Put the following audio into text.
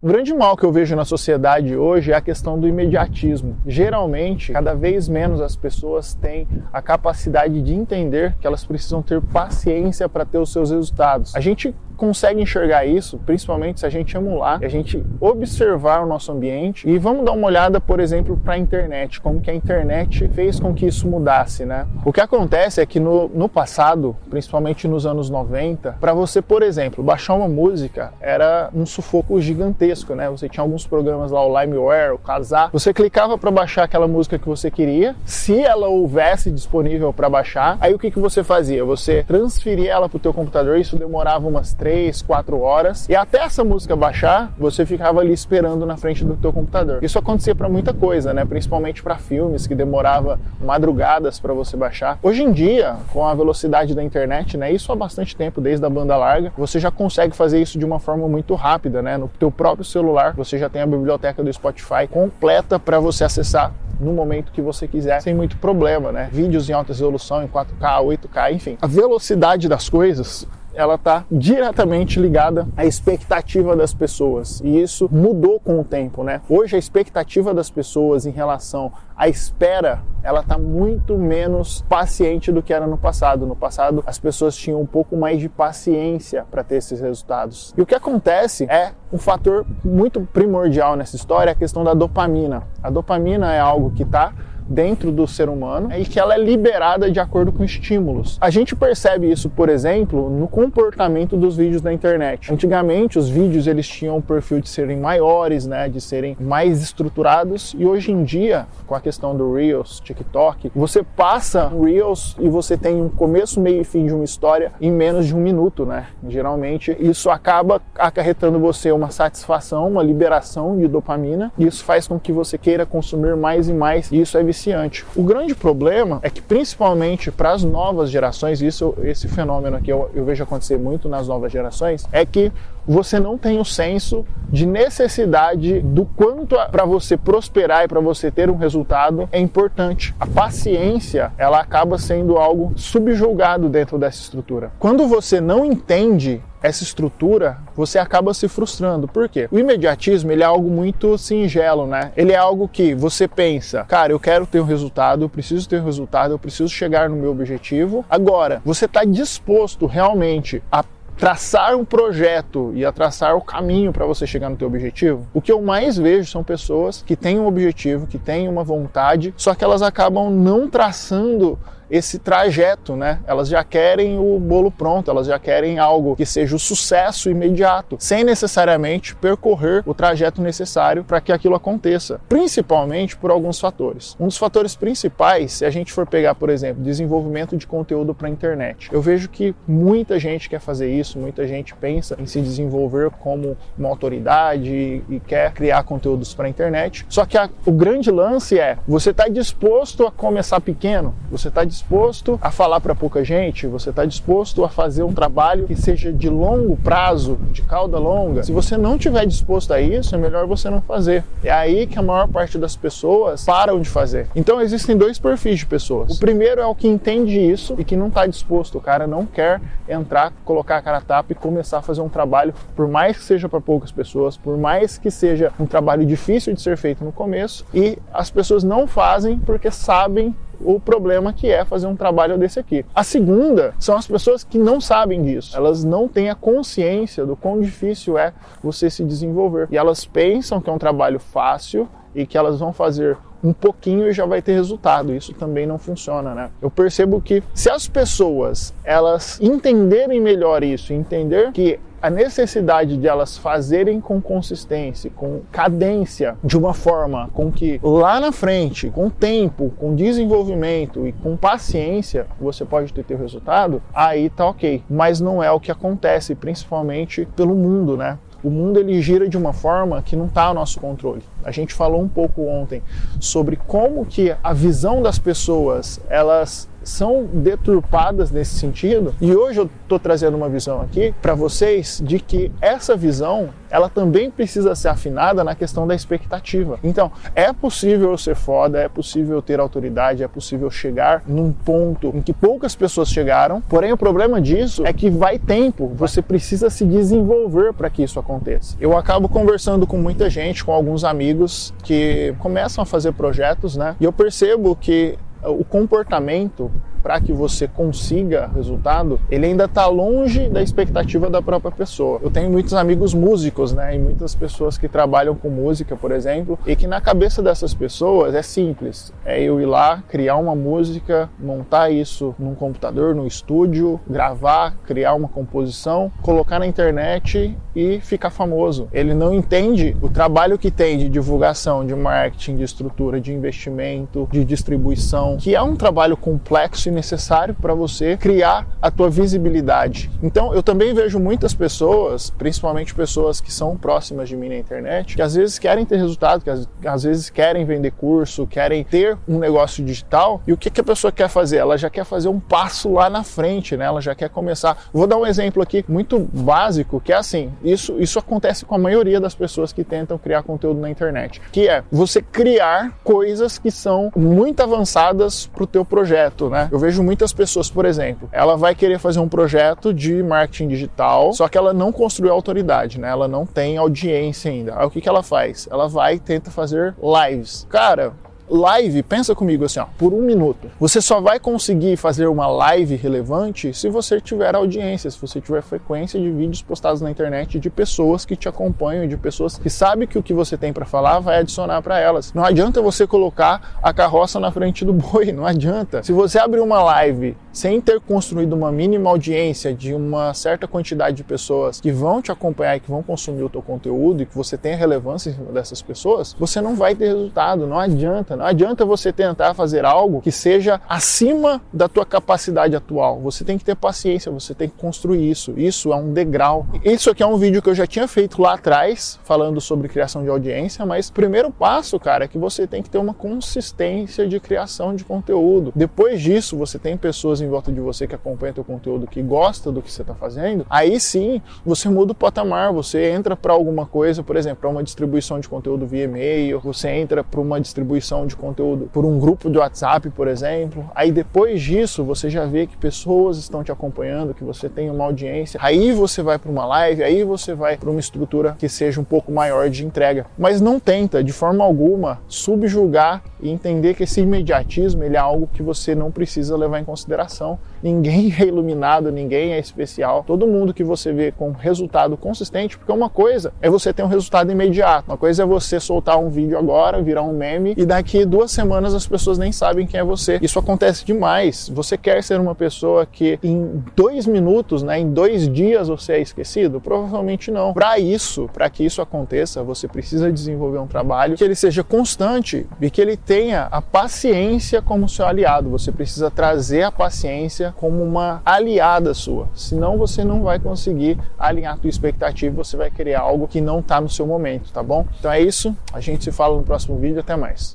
O grande mal que eu vejo na sociedade hoje é a questão do imediatismo. Geralmente, cada vez menos as pessoas têm a capacidade de entender que elas precisam ter paciência para ter os seus resultados. A gente consegue enxergar isso, principalmente se a gente emular, a gente observar o nosso ambiente e vamos dar uma olhada, por exemplo, para a internet, como que a internet fez com que isso mudasse, né? O que acontece é que no, no passado, principalmente nos anos 90, para você, por exemplo, baixar uma música era um sufoco gigantesco, né? Você tinha alguns programas lá, o LimeWare, o Kazaa, você clicava para baixar aquela música que você queria, se ela houvesse disponível para baixar, aí o que, que você fazia? Você transferia ela para o teu computador, isso demorava umas três, quatro horas. E até essa música baixar, você ficava ali esperando na frente do teu computador. Isso acontecia para muita coisa, né? Principalmente para filmes que demorava madrugadas para você baixar. Hoje em dia, com a velocidade da internet, né? Isso há bastante tempo, desde a banda larga, você já consegue fazer isso de uma forma muito rápida, né? No teu próprio celular, você já tem a biblioteca do Spotify completa para você acessar no momento que você quiser, sem muito problema, né? Vídeos em alta resolução, em 4K, 8K, enfim. A velocidade das coisas ela está diretamente ligada à expectativa das pessoas. E isso mudou com o tempo, né? Hoje a expectativa das pessoas em relação à espera, ela está muito menos paciente do que era no passado. No passado, as pessoas tinham um pouco mais de paciência para ter esses resultados. E o que acontece é um fator muito primordial nessa história, é a questão da dopamina. A dopamina é algo que está dentro do ser humano e que ela é liberada de acordo com estímulos. A gente percebe isso, por exemplo, no comportamento dos vídeos da internet. Antigamente, os vídeos eles tinham o perfil de serem maiores, né, de serem mais estruturados, e hoje em dia, com a questão do Reels, TikTok, você passa Reels e você tem um começo, meio e fim de uma história em menos de um minuto, né? Geralmente, isso acaba acarretando você uma satisfação, uma liberação de dopamina, isso faz com que você queira consumir mais e mais, e isso é viciante. O grande problema é que, principalmente para as novas gerações, isso, esse fenômeno aqui eu, eu vejo acontecer muito nas novas gerações, é que você não tem o senso de necessidade do quanto para você prosperar e para você ter um resultado é importante. A paciência, ela acaba sendo algo subjugado dentro dessa estrutura. Quando você não entende essa estrutura, você acaba se frustrando. Por quê? O imediatismo, ele é algo muito singelo, né? Ele é algo que você pensa, cara, eu quero ter um resultado, eu preciso ter um resultado, eu preciso chegar no meu objetivo. Agora, você está disposto realmente a traçar um projeto e a traçar o caminho para você chegar no teu objetivo, o que eu mais vejo são pessoas que têm um objetivo, que têm uma vontade, só que elas acabam não traçando esse trajeto, né? Elas já querem o bolo pronto, elas já querem algo que seja o sucesso imediato, sem necessariamente percorrer o trajeto necessário para que aquilo aconteça, principalmente por alguns fatores. Um dos fatores principais, se a gente for pegar, por exemplo, desenvolvimento de conteúdo para a internet, eu vejo que muita gente quer fazer isso, muita gente pensa em se desenvolver como uma autoridade e, quer criar conteúdos para a internet. Só que a, o grande lance é, você está disposto a começar pequeno, você está a falar para pouca gente, você está disposto a fazer um trabalho que seja de longo prazo, de cauda longa. Se você não tiver disposto a isso, é melhor você não fazer. É aí que a maior parte das pessoas param de fazer. Então existem dois perfis de pessoas. O primeiro é o que entende isso e que não está disposto, o cara não quer entrar, colocar a cara a tapa e começar a fazer um trabalho, por mais que seja para poucas pessoas, por mais que seja um trabalho difícil de ser feito no começo, e as pessoas não fazem porque sabem o problema que é fazer um trabalho desse aqui. A segunda são as pessoas que não sabem disso. Elas não têm a consciência do quão difícil é você se desenvolver. E elas pensam que é um trabalho fácil e que elas vão fazer um pouquinho e já vai ter resultado. Isso também não funciona, né? Eu percebo que se as pessoas elas entenderem melhor isso, entender que a necessidade de elas fazerem com consistência, com cadência, de uma forma com que lá na frente, com tempo, com desenvolvimento e com paciência, você pode ter teu resultado, aí tá ok. Mas não é o que acontece, principalmente pelo mundo, né? o mundo ele gira de uma forma que não está ao nosso controle. A gente falou um pouco ontem sobre como que a visão das pessoas elas são deturpadas nesse sentido. E hoje eu estou trazendo uma visão aqui para vocês de que essa visão ela também precisa ser afinada na questão da expectativa. Então, é possível ser foda, é possível ter autoridade, é possível chegar num ponto em que poucas pessoas chegaram, porém o problema disso é que vai tempo, você precisa se desenvolver para que isso aconteça. Eu acabo conversando com muita gente, com alguns amigos que começam a fazer projetos, né? E eu percebo que o comportamento para que você consiga resultado, ele ainda está longe da expectativa da própria pessoa. Eu tenho muitos amigos músicos, né, e muitas pessoas que trabalham com música, por exemplo, e que na cabeça dessas pessoas é simples, é eu ir lá, criar uma música, montar isso num computador, no estúdio, gravar, criar uma composição, colocar na internet e ficar famoso. Ele não entende o trabalho que tem de divulgação, de marketing, de estrutura, de investimento, de distribuição, que é um trabalho complexo necessário para você criar a tua visibilidade. Então, eu também vejo muitas pessoas, principalmente pessoas que são próximas de mim na internet, que às vezes querem ter resultado, que às, às vezes querem vender curso, querem ter um negócio digital. E o que, que a pessoa quer fazer? Ela já quer fazer um passo lá na frente, né? Ela já quer começar. Vou dar um exemplo aqui muito básico, que é assim, isso, isso acontece com a maioria das pessoas que tentam criar conteúdo na internet, que é você criar coisas que são muito avançadas para o teu projeto, né? Eu vejo muitas pessoas, por exemplo, ela vai querer fazer um projeto de marketing digital, só que ela não construiu autoridade, né? Ela não tem audiência ainda. Aí o que, que ela faz? Ela vai e tenta fazer lives. Cara, live, pensa comigo assim, ó, por um minuto. Você só vai conseguir fazer uma live relevante se você tiver audiência, se você tiver frequência de vídeos postados na internet de pessoas que te acompanham, de pessoas que sabem que o que você tem para falar vai adicionar para elas. Não adianta você colocar a carroça na frente do boi, não adianta. Se você abrir uma live sem ter construído uma mínima audiência de uma certa quantidade de pessoas que vão te acompanhar e que vão consumir o teu conteúdo e que você tenha relevância em cima dessas pessoas, você não vai ter resultado, não adianta. Não adianta você tentar fazer algo que seja acima da tua capacidade atual. Você tem que ter paciência, você tem que construir isso. Isso é um degrau. Isso aqui é um vídeo que eu já tinha feito lá atrás, falando sobre criação de audiência, mas o primeiro passo, cara, é que você tem que ter uma consistência de criação de conteúdo. Depois disso, você tem pessoas em volta de você que acompanha teu conteúdo, que gosta do que você está fazendo, aí sim você muda o patamar, você entra para alguma coisa, por exemplo, para uma distribuição de conteúdo via e-mail, você entra para uma distribuição de conteúdo por um grupo de WhatsApp, por exemplo. Aí depois disso você já vê que pessoas estão te acompanhando, que você tem uma audiência. Aí você vai para uma live, aí você vai para uma estrutura que seja um pouco maior de entrega. Mas não tenta de forma alguma subjugar e entender que esse imediatismo ele é algo que você não precisa levar em consideração. Ninguém é iluminado, ninguém é especial. Todo mundo que você vê com resultado consistente, porque uma coisa é você ter um resultado imediato, uma coisa é você soltar um vídeo agora, virar um meme e daqui duas semanas as pessoas nem sabem quem é você. Isso acontece demais. Você quer ser uma pessoa que em dois minutos, né, em dois dias você é esquecido? Provavelmente não. Para isso, para que isso aconteça, você precisa desenvolver um trabalho que ele seja constante e que ele tenha a paciência como seu aliado. Você precisa trazer a paciência como uma aliada sua. Senão você não vai conseguir alinhar a tua expectativa, você vai querer algo que não está no seu momento, tá bom? Então é isso. A gente se fala no próximo vídeo. Até mais.